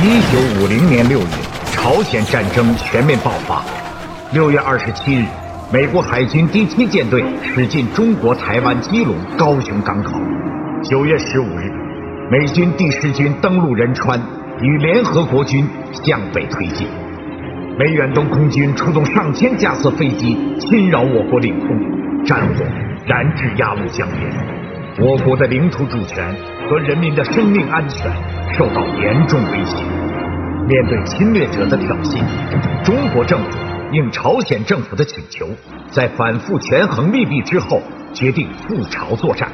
一九五零年六月，朝鲜战争全面爆发。六月二十七日，美国海军第七舰队驶进中国台湾基隆、高雄港口。九月十五日，美军第十军登陆仁川，与联合国军向北推进。美远东空军出动上千架次飞机侵扰我国领空，战火燃至鸭绿江边，我国的领土主权和人民的生命安全受到严重威胁。面对侵略者的挑衅，中国政府应朝鲜政府的请求，在反复权衡利弊之后，决定赴朝作战。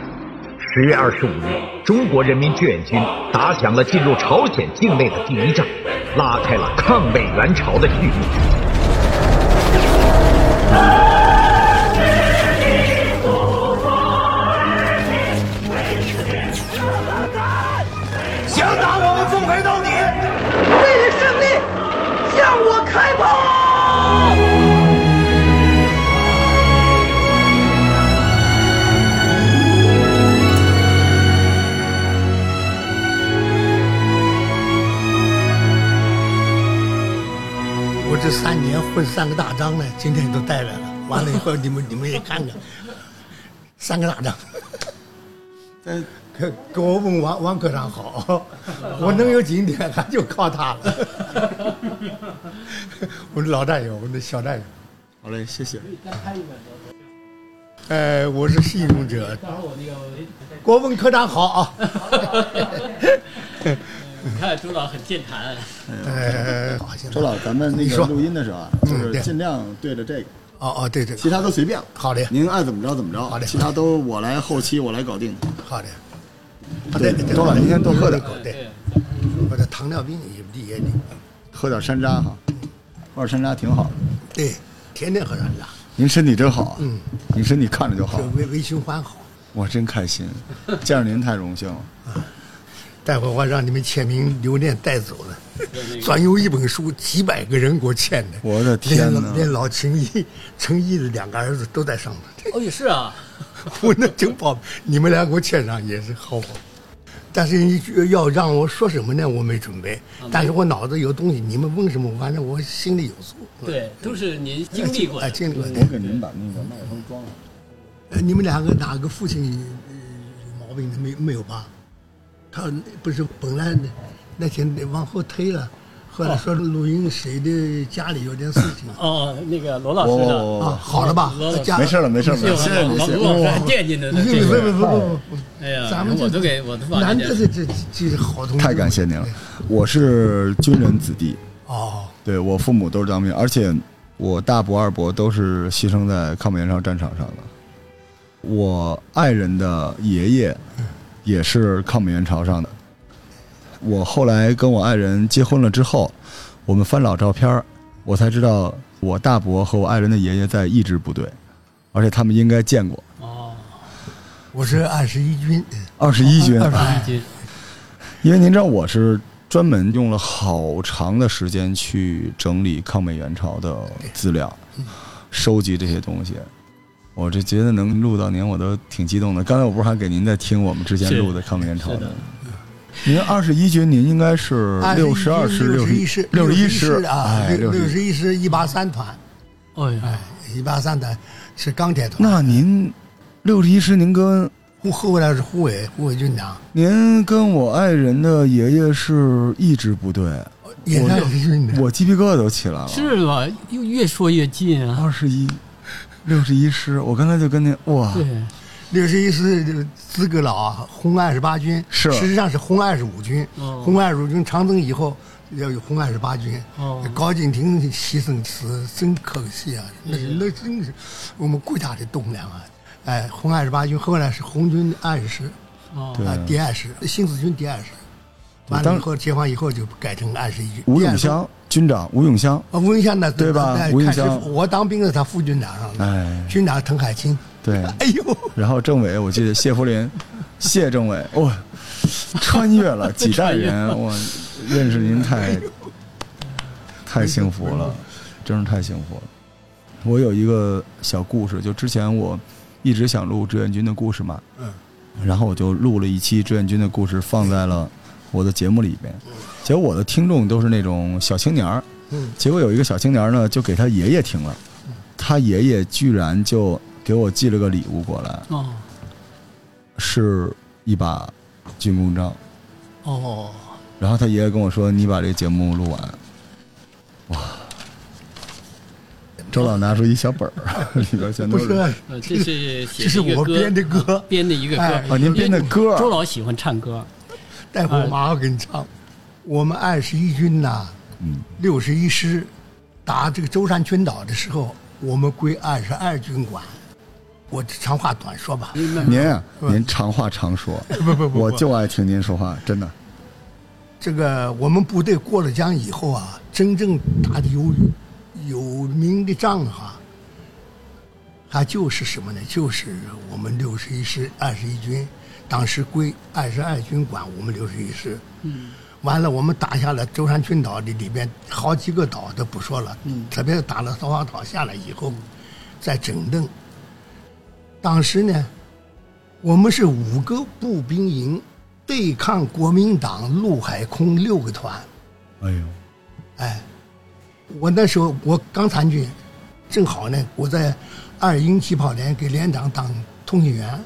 十月二十五日，中国人民志愿军打响了进入朝鲜境内的第一仗，拉开了抗美援朝的序幕。开炮！我这三年混三个大章呢，今天都带来了。完了以后，你们你们也看看，三个大章。但给给我问王王科长好，我能有今天还就靠他了。我的老战友，我的小战友。好嘞，谢谢。哎，我是信用者。国文科长好啊。你看周老很健谈，呃，好，现在周老，咱们那个录音的时候啊，嗯就是对尽量对着这个，哦哦，对对，其他都随便。好的您爱怎么着怎么着。其他都我来后期我来搞定。好的。对周老您先多喝点对，我这糖尿病也也得。喝点山楂哈，喝点山楂挺好的。对，天天喝山楂，您身体真好，嗯，您身体看着就好就，微微循环好。我真开心，见着您太荣幸了。啊待会儿我让你们签名留念带走了，专有一本书，几百个人给我签的。我的天哪连连老陈毅、陈毅的两个儿子都在上面。哦也是啊，我 那真宝，你们俩给我签上也是好宝。但是你要让我说什么呢？我没准备，但是我脑子有东西，你们问什么，反正我心里有数。对，都是您经历过哎，的。经历过的。我给您把那个麦克风装了。呃，你们两个哪个父亲呃有毛病的？没没有吧？他不是本来那天得往后推了，后来说录音谁的家里有点事情哦，那个罗老师的，哦啊，好了吧没事了没事了，没事了，是谢谢您，谢谢罗老师您。很惦记的不呢。这不不不个，不不，哎呀，咱们我都给我难。得是这这这是好同志，太感谢您了，我是军人子弟，哦，对我父母都是当兵，而且我大伯二伯都是牺牲在抗美援朝战场上的。我爱人的爷爷也是抗美援朝上的。我后来跟我爱人结婚了之后，我们翻老照片儿我才知道我大伯和我爱人的爷爷在一支部队，而且他们应该见过哦，我是二十一军，二十一军。二十一军，因为您知道我是专门用了好长的时间去整理抗美援朝的资料，收集这些东西。我这觉得能录到您，我都挺激动的。刚才我不是还给您在听我们之前录的抗美援朝是的您二十一军，您应该是六十二师、六十一师、六十一师啊，哎，六十一。师一八三团，哎，一八三团是钢铁团。那您六十一师，您跟后后来是护卫护卫军长，您跟我爱人的爷爷是一支部队，也是二十一军的。我鸡皮疙瘩都起来了。是吧？又越说越近啊。二十一，六十一师，我刚才就跟您哇，对，六十一师资格老啊，红二十八军是实际上是红二十五军。哦红二十五军长征以后要有红二十八军。哦高敬亭牺牲死真可惜啊！那是那真是我们国家的栋梁啊！哎，红二十八军后来是红军二十师哦，啊，第二师新四军第二师。完了以后解放以后就改成二十一军。吴永湘军长吴永湘，啊，吴永湘那对吧吴永湘我当兵的，他副军长哎，军长滕海清。对，哎呦，然后政委我记得谢福林，谢政委，哇、穿越了 几代人，我认识您太太幸福了，真是太幸福了。我有一个小故事，就之前我一直想录志愿军的故事嘛，嗯，然后我就录了一期志愿军的故事，放在了我的节目里边，结果我的听众都是那种小青年儿，嗯。结果有一个小青年儿呢，就给他爷爷听了，他爷爷居然就给我寄了个礼物过来，哦是一把军功章，哦，然后他爷爷跟我说：“你把这个节目录完。”哇！周老拿出一小本儿，里边全都不是，呃，这是这是我编的歌啊编的一个歌哎哦您编的歌周老喜欢唱歌，待会儿我马上给你唱。我们二十一军呐，嗯，六十一师打这个舟山群岛的时候，我们归二十二军管。我长话短说吧，您啊，您长话长说，不不不，我就爱听您说话，真的。这个我们部队过了江以后啊，真正打的有有名的仗哈，还就是什么呢？就是我们六十一师二十一军，当时归二十二军管，我们六十一师。嗯。完了，我们打下了舟山群岛的里边好几个岛都不说了，嗯，特别是打了桃花岛下来以后，在整顿。当时呢，我们是五个步兵营对抗国民党陆海空六个团。哎呦，哎，我那时候我刚参军，正好呢，我在二营机炮连给连长当通信员。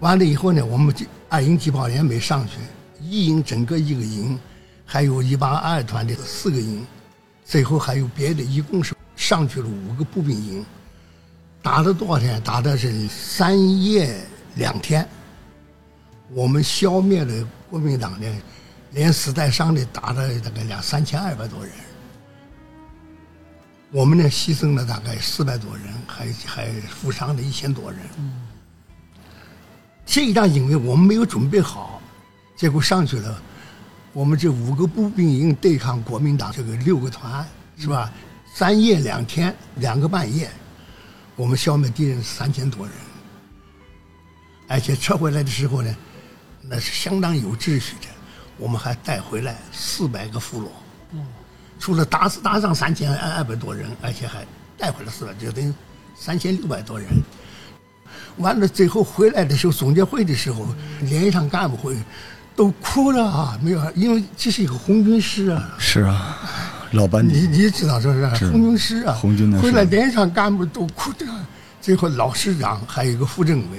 完了以后呢，我们这二营机炮连没上去，一营整个一个营，还有一八二团的四个营，最后还有别的，一共是上去了五个步兵营。打了多少天？打的是三夜两天。我们消灭了国民党呢，连死带伤的打了大概两三千二百多人。我们呢牺牲了大概四百多人，还还负伤了一千多人。这一仗因为我们没有准备好，结果上去了，我们这五个步兵营对抗国民党这个六个团，是吧？三夜两天，两个半夜，我们消灭敌人三千多人，而且撤回来的时候呢，那是相当有秩序的。我们还带回来四百个俘虏，嗯除了打死打伤三千二百多人，而且还带回来四百，就等于三千六百多人。完了，最后回来的时候，总结会的时候，连一场干部会都哭了啊！没有，因为这是一个红军师啊。是啊，老班你底，你知道是不是？红军师啊，红军的回来连上干部都哭的，最后老师长还有一个副政委，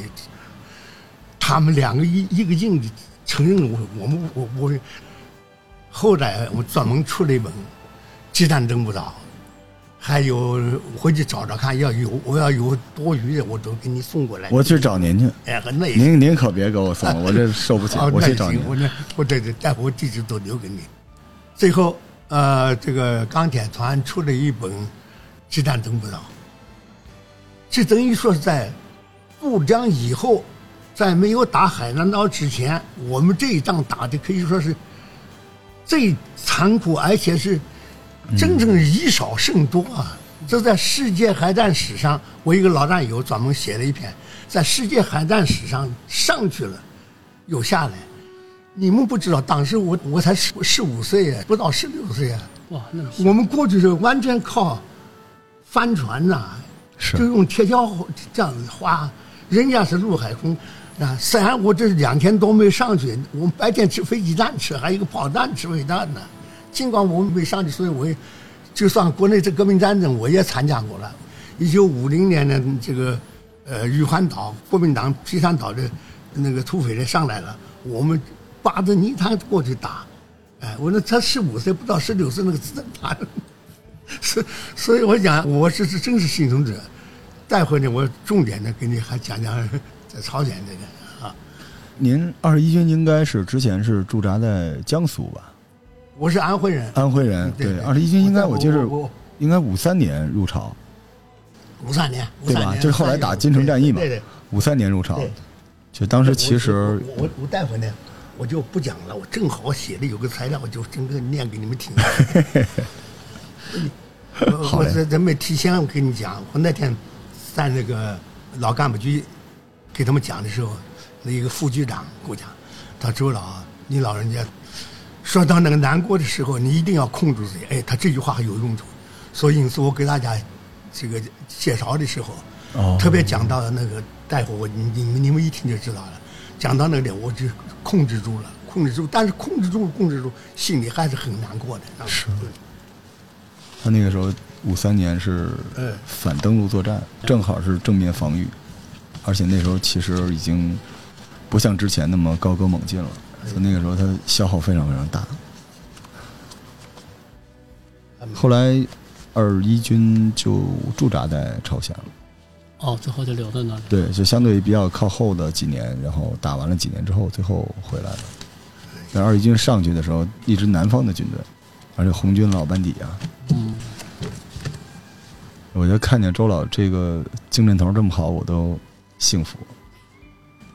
他们两个一一个劲的承认我我们我我，后来我专门出了一本《鸡蛋蒸不倒》，还有回去找找看，要有我要有多余的，我都给你送过来。我去找您去。哎，那也您您可别给我送，我这受不起，哦，我去找您。我这我这这待会我地址都留给你。最后，呃，这个钢铁团出了一本《鸡蛋登不倒》，这等于说是在渡江以后，在没有打海南岛之前，我们这一仗打的可以说是最残酷，而且是真正以少胜多啊！这在世界海战史上，我一个老战友专门写了一篇，在世界海战史上上去了，又下来。你们不知道，当时我我才十十五岁，不到十六岁啊。哇，那么我们过去是完全靠帆船呐、是就用铁锹这样子划，人家是陆海空啊。虽然我这两天都没上去，我们白天吃飞机弹吃，还有一个炮弹吃飞弹呢。尽管我们没上去，所以我也就算国内这革命战争我也参加过了。一九五零年的这个呃玉环岛，国民党皮山岛的那个土匪人上来了，我们扒着泥潭过去打。哎，我那才十五岁，不到十六岁，那个子弹打的。所所以，我讲我是是真是幸存者。待会儿呢，我重点的给你还讲讲在朝鲜这个啊。您二十一军应该是之前是驻扎在江苏吧？我是安徽人，安徽人。对对二十一军应该我记得我我应该五三年入朝，五三年，对吧？53年这是后来打金城战役嘛对对。五三年入朝，就当时其实我我我待会儿呢，我就不讲了。我正好写的有个材料，我就整个念给你们听。我这这没提前，我跟你讲，我那天在那个老干部局给他们讲的时候，那一个副局长跟我讲，他说周老，你老人家说到那个难过的时候，你一定要控制自己。哎，他这句话很有用处，所以因此我给大家这个介绍的时候，哦特别讲到那个，大夫我你你们你们一听就知道了。讲到那个点，我就控制住了，控制住，但是控制住控制住，心里还是很难过的。是。他那个时候五三年是反登陆作战，正好是正面防御，而且那时候其实已经不像之前那么高歌猛进了，所以那个时候他消耗非常非常大。后来二一军就驻扎在朝鲜了。哦，最后就留在那里。对，就相对于比较靠后的几年，然后打完了几年之后，最后回来了。但二一军上去的时候，一支南方的军队，而且红军老班底啊。嗯。我觉得看见周老这个精神头这么好，我都幸福。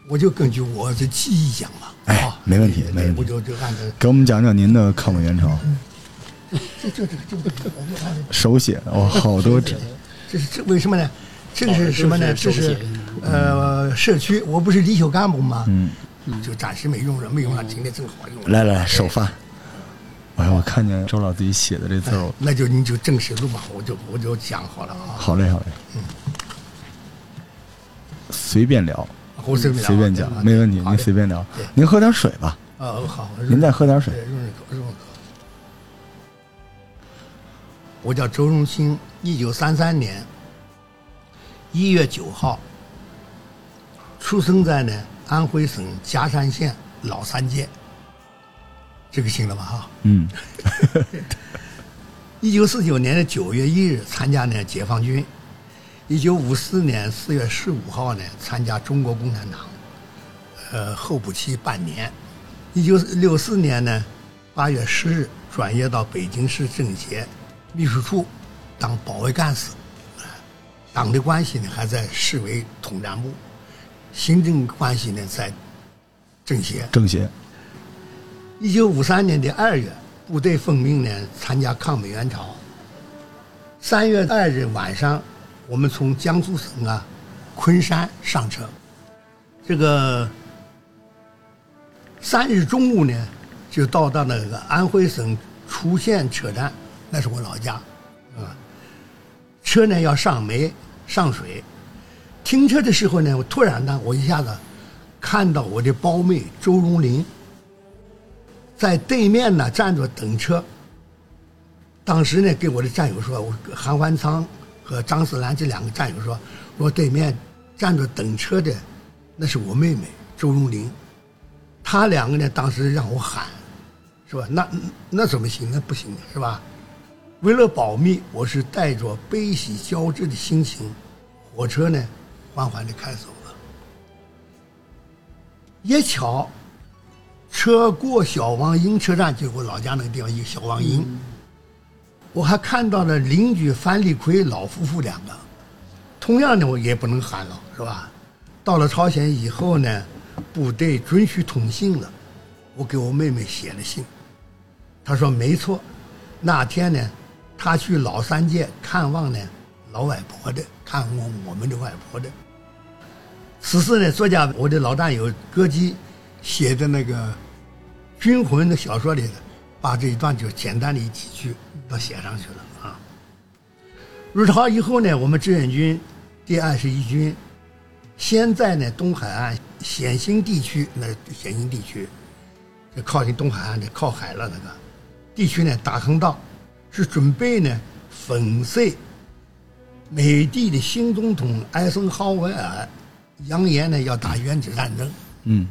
我就根据我的记忆讲吧。哎，没问题，没问题。我就就按照给我们讲讲您的抗美援朝。这这这这，我们按手写哦，好多纸。这是这为什么呢？这个是什么呢？这是呃，社区，我不是离休干部吗？嗯，就暂时没用了，没用了，今天正好用。来来来，手发。哎，我看见周老自己写的这字儿，那就你就正式录吧，我就我就讲好了啊。好嘞，好嘞。嗯。随便聊，我随便聊随便讲，没问题，您随便聊。您喝点水吧。哦，好。您再喝点水。润润口，润润口。我叫周荣兴，一九三三年。一月九号，出生在呢安徽省夹山县老三街，这个行了吧？哈，嗯。一九四九年的九月一日参加呢解放军，一九五四年四月十五号呢参加中国共产党，呃候补期半年，一九六四年呢八月十日转业到北京市政协秘书处当保卫干事。党的关系呢还在市委统战部，行政关系呢在政协。政协。一九五三年的二月，部队奉命呢参加抗美援朝。三月二日晚上，我们从江苏省啊昆山上车。这个三日中午呢，就到达那个安徽省滁县车站，那是我老家，啊。车呢要上煤上水，停车的时候呢，我突然呢，我一下子看到我的胞妹周荣林在对面呢站着等车。当时呢，跟我的战友说，我韩欢仓和张思兰这两个战友说，我对面站着等车的那是我妹妹周荣林，他两个呢当时让我喊，是吧？那那怎么行？那不行，是吧？为了保密，我是带着悲喜交织的心情，火车呢缓缓的开走了。也巧，车过小王营车站，就我老家那个地方一个小王营，我还看到了邻居樊立奎老夫妇两个。同样的，我也不能喊了，是吧？到了朝鲜以后呢，部队准许通信了，我给我妹妹写了信，她说没错，那天呢。他去老三届看望呢，老外婆的，看望我们的外婆的。此时呢，作家我的老战友歌姬写的那个《军魂》的小说里，把这一段就简单的一几句都写上去了啊。入朝以后呢，我们志愿军第二十一军先在呢东海岸险兴地区，那险兴地区就靠近东海岸的靠海了那个地区呢打坑道。是准备呢粉碎美帝的新总统艾森豪威尔，扬言呢要打原子战争。嗯。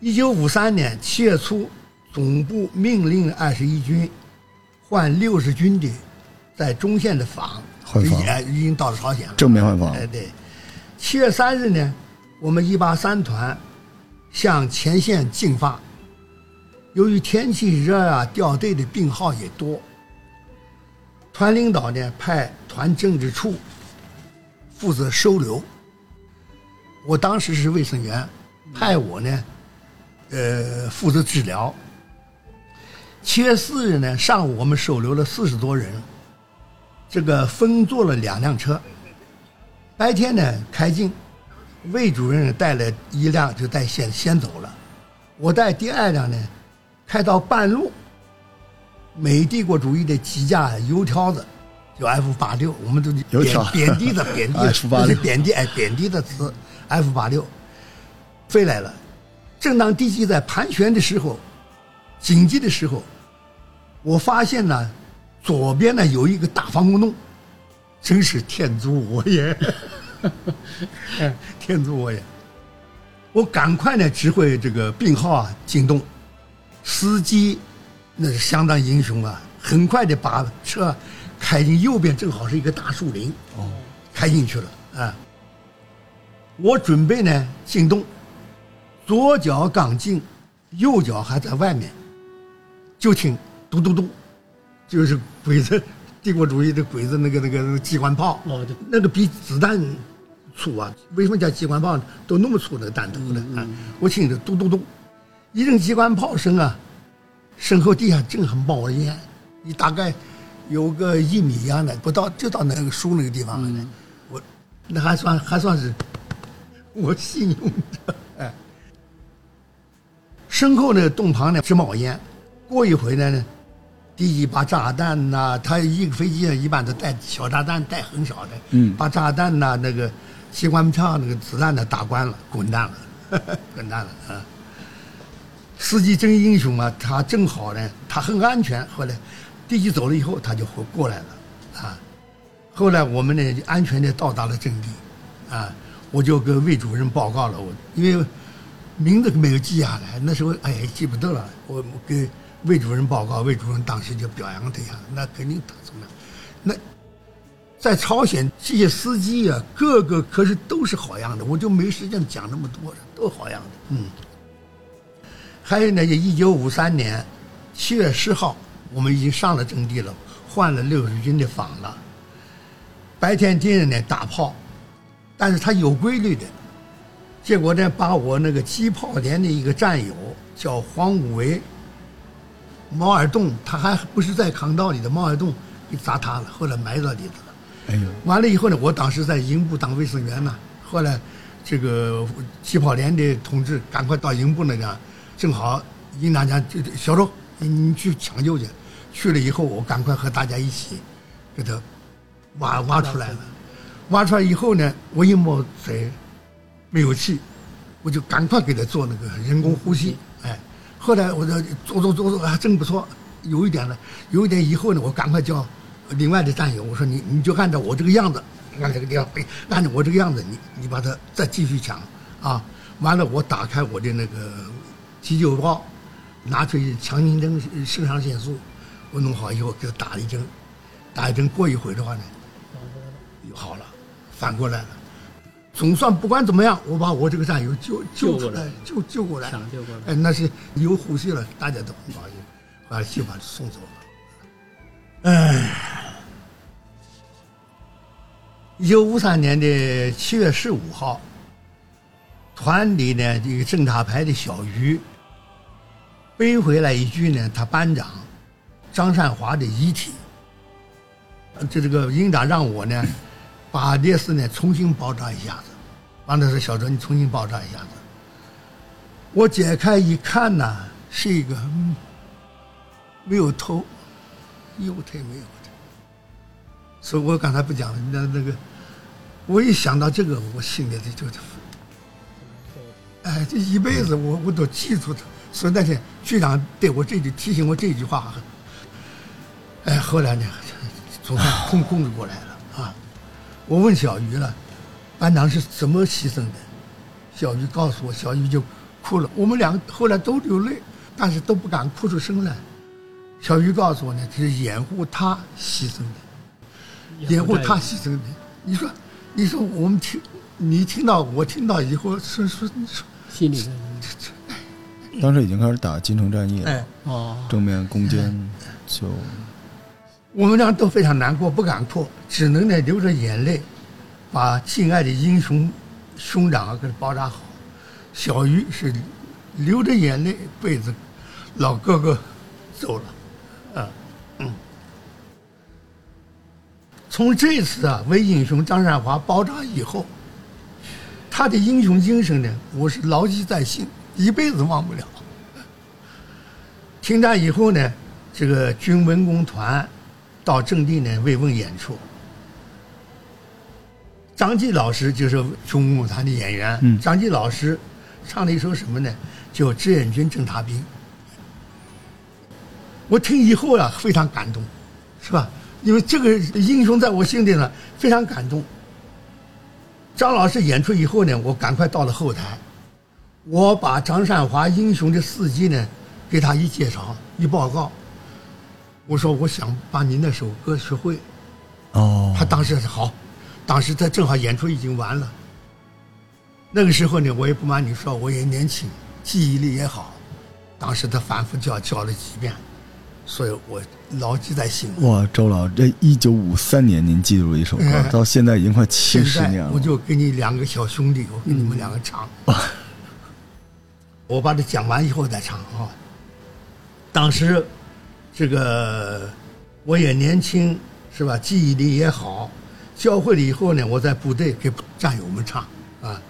一九五三年七月初，总部命令二十一军换六十军的在中线的防，已已经到了朝鲜了。正面换防。哎，对。七月三日呢，我们一八三团向前线进发。由于天气热啊，掉队的病号也多。团领导呢派团政治处负责收留。我当时是卫生员，派我呢，呃，负责治疗。七月四日呢上午，我们收留了四十多人，这个分坐了两辆车。白天呢开进，魏主任带了一辆就带先先走了，我带第二辆呢。开到半路，美帝国主义的几架油条子，就 F 八六，我们都贬贬低的 贬低，这是贬低哎贬低的词，F 八六。飞来了，正当敌机在盘旋的时候，紧急的时候，我发现呢，左边呢有一个大防空洞，真是天助我也！天助我也！我赶快呢指挥这个病号啊进洞，司机那是相当英雄啊，很快的把车开进右边，正好是一个大树林，哦，开进去了啊。我准备呢进洞，左脚刚进，右脚还在外面，就听嘟嘟嘟，就是鬼子帝国主义的鬼子那个那个机关炮，哦，那个比子弹。粗啊！为什么叫机关炮呢？都那么粗那个弹头呢？啊！我听着嘟嘟嘟，一阵机关炮声啊，身后地下正很冒烟，你大概有个一米一样的，不到就到那个树那个地方了。我那还算还算是我幸运的哎。身后那个洞旁呢是冒烟，过一会呢，呢。第一把炸弹呐，他一个飞机一般都带小炸弹，带很小的，嗯，把炸弹呐那个。机关枪那个子弹呢打光了，滚蛋了，滚蛋了啊！司机真英雄啊，他正好呢，他很安全。后来敌机走了以后，他就回过来了啊。后来我们呢安全的到达了阵地啊，我就跟魏主任报告了，我因为名字没有记下来，那时候哎呀记不得了。我给魏主任报告，魏主任当时就表扬他一下，那肯定他怎么样？那。在朝鲜，这些司机啊，个个可是都是好样的，我就没时间讲那么多了，都好样的。嗯。还有呢，一九五三年七月十号，我们已经上了阵地了，换了六十军的房了。白天敌人呢打炮，但是他有规律的，结果呢，把我那个机炮连的一个战友叫黄武维，毛尔洞，他还不是在坑道里的毛尔洞给砸塌了，后来埋到里头了。哎呦完了以后呢，我当时在营部当卫生员呢。后来，这个机炮连的同志赶快到营部那个，正好营长讲：“就小周，你去抢救去。”去了以后，我赶快和大家一起给他挖挖出来了。挖出来以后呢，我一摸嘴没有气，我就赶快给他做那个人工呼吸。哎，后来我说做做做做还真不错，有一点了，有一点以后呢，我赶快叫。另外的战友，我说你你就按照我这个样子，按这个地方，按照我这个样子，你你把它再继续抢，啊，完了我打开我的那个急救包，拿出强心针、肾上腺素，我弄好以后给他打了一针，打一针过一会的话呢，又好了，反过来了，总算不管怎么样，我把我这个战友救救出来，救救过来，抢救过来，哎，那是有呼吸了，大家都很高兴，把就把送走了，哎。一九五三年的七月十五号，团里呢这个侦察排的小鱼背回来一具呢，他班长张善华的遗体。这这个营长让我呢 把烈士呢重新包扎一下子，完了说小周你重新包扎一下子。我解开一看呢，是一个没有头，右腿没有的。所以我刚才不讲了，那那个。我一想到这个，我心里就就，哎，这一辈子我我都记住他。所以那天局长对我这句提醒我这句话，哎，后来呢，总算控控制过来了啊。我问小鱼了，班长是怎么牺牲的？小鱼告诉我，小鱼就哭了。我们两个后来都流泪，但是都不敢哭出声来。小鱼告诉我呢，是掩护他牺牲的，掩护他牺牲的。你说。你说我们听，你听到我听到以后说说说，心里当时已经开始打金城战役了，哦，正面攻坚就，我们俩都非常难过，不敢哭，只能呢流着眼泪，把敬爱的英雄兄长给他包扎好。小鱼是流着眼泪背着老哥哥走了，啊，嗯。从这次啊为英雄张善华包扎以后，他的英雄精神呢，我是牢记在心，一辈子忘不了。停战以后呢，这个军文工团到阵地呢慰问演出。张继老师就是军文工团的演员，张继老师唱了一首什么呢？叫《志愿军侦察兵》。我听以后啊，非常感动，是吧？因为这个英雄在我心里呢，非常感动。张老师演出以后呢，我赶快到了后台，我把张善华英雄的事迹呢，给他一介绍一报告。我说我想把你那首歌学会，哦，他当时好，当时他正好演出已经完了。那个时候呢，我也不瞒你说，我也年轻，记忆力也好，当时他反复叫叫了几遍，所以我牢记在心。哇，周老，这一九五三年您记住了一首歌，哎到现在已经快七十年了。我就给你两个小兄弟，我给你们两个唱。我把它讲完以后再唱啊。当时这个我也年轻，是吧？记忆力也好，教会了以后呢，我在部队给战友们唱啊，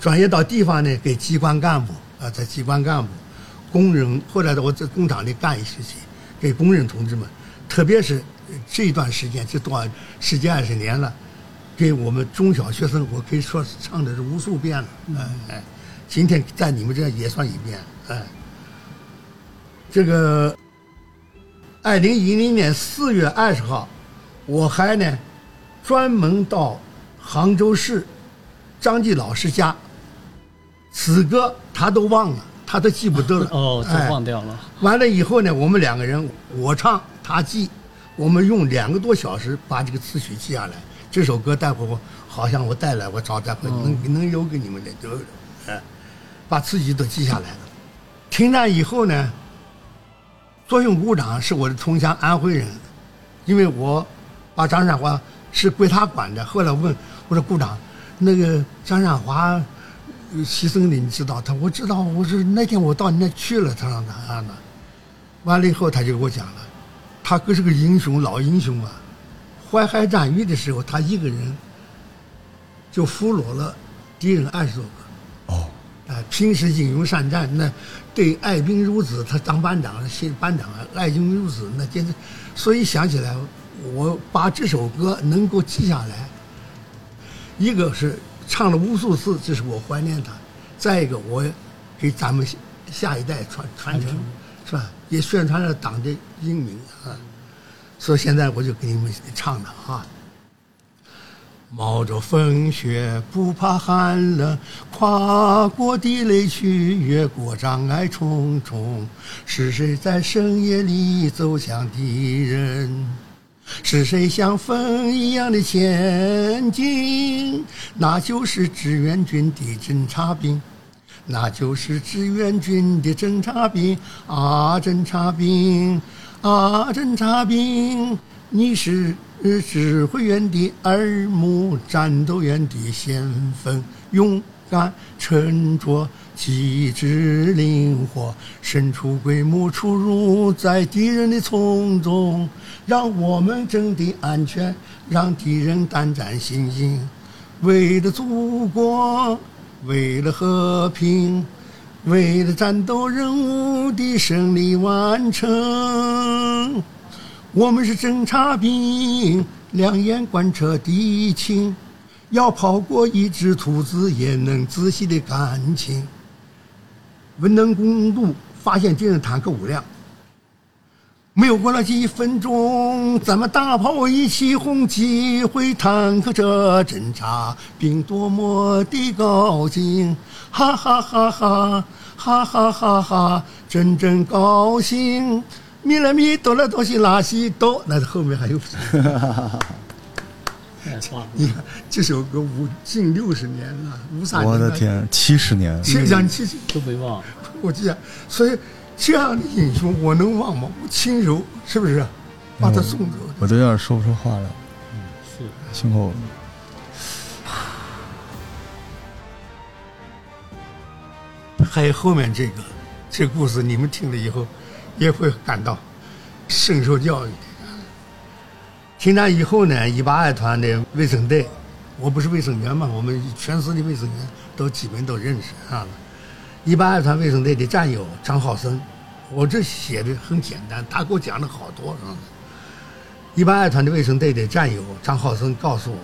转业到地方呢，给机关干部啊，在机关干部、工人，后来我在工厂里干一时期，给工人同志们，特别是这段时间，这多少十几二十年了，给我们中小学生，我可以说唱的是无数遍了，哎哎，今天在你们这也算一遍，哎，这个二零一零年四月二十号，我还呢专门到杭州市张继老师家，此歌他都忘了，他都记不得了，哦，就哎忘掉了。完了以后呢，我们两个人我唱他记，我们用两个多小时把这个词曲记下来。这首歌待会我好像我带来，我找待会儿能、能留给你们的就，哎，把词曲都记下来了。停战以后呢，作用股长是我的同乡安徽人，因为我把张善华是归他管的。后来我问我说股长，那个张善华呃牺牲的你知道？他我知道，我说那天我到你那去了，他让他按了。完了以后他就给我讲了，他哥是个英雄，老英雄啊。淮海战役的时候，他一个人就俘虏了敌人二十多个。哦，啊，平时英勇善战，那对爱兵如子，他当班长，新班长啊，爱兵如子，那简直。所以想起来，我把这首歌能够记下来，一个是唱了无数次，这是我怀念他；再一个，我给咱们下下一代传传承，是吧？也宣传了党的英明啊。所以现在我就给你们唱了啊。冒着风雪不怕寒冷，跨过地雷区，越过障碍重重。是谁在深夜里走向敌人？是谁像风一样的前进？那就是志愿军的侦察兵，那就是志愿军的侦察兵。啊，侦察兵。啊，侦察兵，你是指挥员的耳目，战斗员的先锋，勇敢、沉着、机智、灵活，神出鬼没，出入在敌人的丛中，让我们阵地安全，让敌人胆战心惊。为了祖国，为了和平，为了战斗任务的胜利完成。我们是侦察兵，两眼观测敌情，要跑过一只兔子，也能仔细的看清。文能公路发现敌人坦克五辆，没有过了几分钟，咱们大炮一起轰击，回坦克车侦察兵多么的高兴，哈哈哈哈，哈哈哈哈，真真高兴。咪来咪哆来哆西拉西哆，那后面还有。太棒了！你 看这首歌五近六十年了，五三年。我的！天，七十年，其实讲其实都没忘。我记得，所以这样的英雄我能忘吗？我亲手是不是把他送走？我都有点说不出话来，是辛苦。还有后面这个，这故事你们听了以后，也会感到深受教育。停战以后呢，一八二团的卫生队，我不是卫生员嘛，我们全市的卫生员都基本都认识啊。一八二团卫生队的战友张浩生，我这写的很简单，他给我讲了好多啊。一八二团的卫生队的战友张浩生告诉我，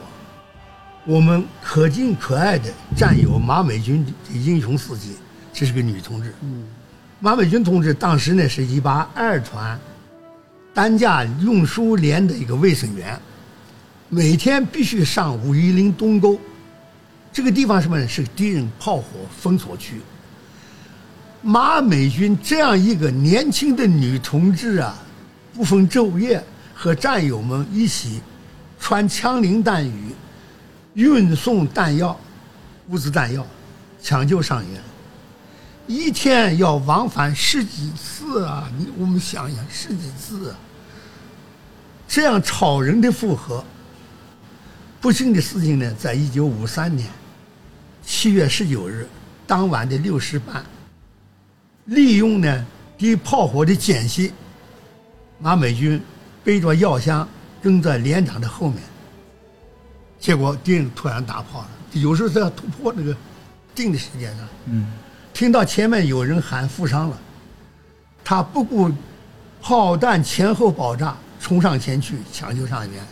我们可敬可爱的战友马美军的英雄事迹，这是个女同志。嗯，马美军同志当时呢是一八二团担架运输连的一个卫生员，每天必须上五一零东沟，这个地方什么呢？是敌人炮火封锁区。马美军这样一个年轻的女同志啊，不分昼夜和战友们一起穿枪林弹雨，运送弹药、物资弹药，抢救伤员。一天要往返十几次啊！你我们想想，十几次啊，这样超人的负荷。不幸的事情呢，在一九五三年七月十九日当晚的六时半，利用呢敌炮火的间隙，马美军背着药箱跟在连长的后面。结果敌人突然打炮了，有时候是要突破那个定的时间上。嗯。听到前面有人喊负伤了，他不顾炮弹前后爆炸，冲上前去抢救伤员。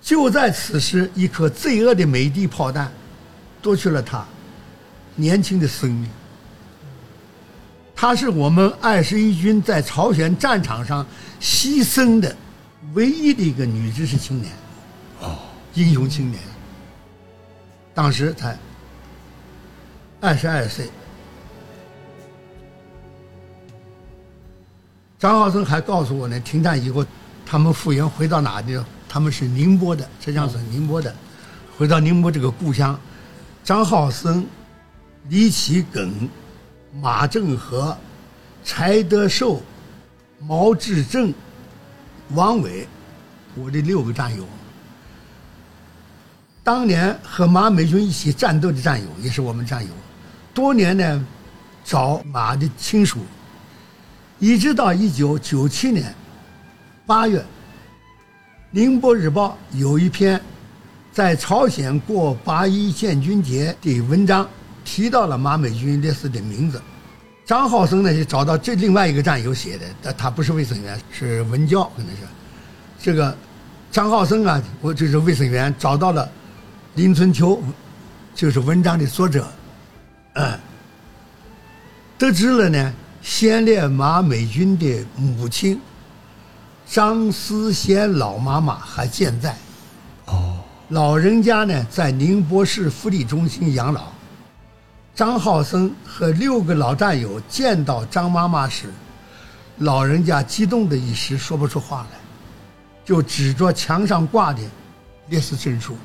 就在此时，一颗罪恶的美帝炮弹夺去了他年轻的生命。她是我们二十一军在朝鲜战场上牺牲的唯一的一个女知识青年，哦，英雄青年。当时才。二十二岁，张浩生还告诉我呢，停战以后，他们复员回到哪里？他们是宁波的，浙江省宁波的，回到宁波这个故乡。张浩生、李启耿、马正和、柴德寿、毛志正、王伟，我的六个战友。当年和马美军一起战斗的战友，也是我们战友。多年呢，找马的亲属，一直到一九九七年八月，《宁波日报》有一篇在朝鲜过八一建军节的文章，提到了马美军烈士的名字。张浩生呢，就找到这另外一个战友写的，但他不是卫生员，是文教，可能是这个张浩生啊，我就是卫生员，找到了林春秋，就是文章的作者。嗯，得知了呢，先烈马美军的母亲张思贤老妈妈还健在。哦，老人家呢在宁波市福利中心养老。张浩生和六个老战友见到张妈妈时，老人家激动的一时说不出话来，就指着墙上挂的烈士证书。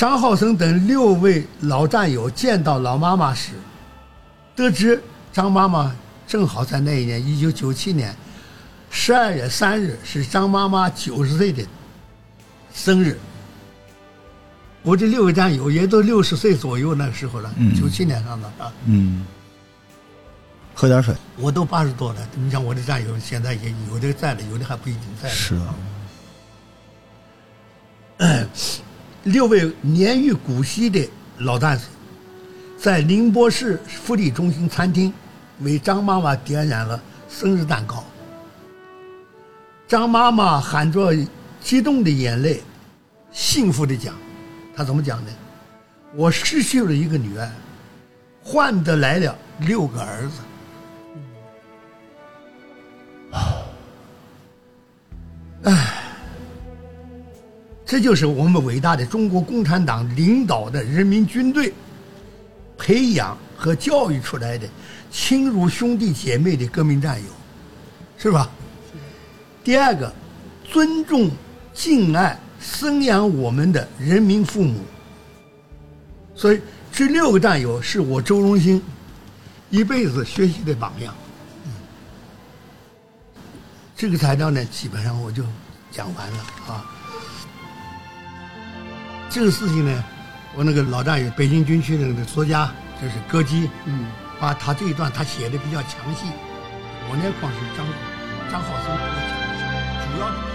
张浩生等六位老战友见到老妈妈时，得知张妈妈正好在那一年，一九九七年十二月三日是张妈妈九十岁的生日。我这六位战友也都六十岁左右那时候了，九七年上的啊。嗯。喝点水。我都八十多了，你像我的战友现在也有的在了，有的还不一定在。是啊。六位年逾古稀的老战士，在宁波市福利中心餐厅为张妈妈点燃了生日蛋糕。张妈妈含着激动的眼泪，幸福的讲：“她怎么讲呢？我失去了一个女儿，换得来了六个儿子。”唉。这就是我们伟大的中国共产党领导的人民军队培养和教育出来的亲如兄弟姐妹的革命战友，是吧？第二个，尊重、敬爱、生养我们的人民父母。所以，这六个战友是我周荣兴一辈子学习的榜样。这个材料呢，基本上我就讲完了啊。这个事情呢，我那个老战友，北京军区的那个作家，就是歌姬，嗯，把他这一段他写的比较详细。我那块是张张浩生比较详细，主要的。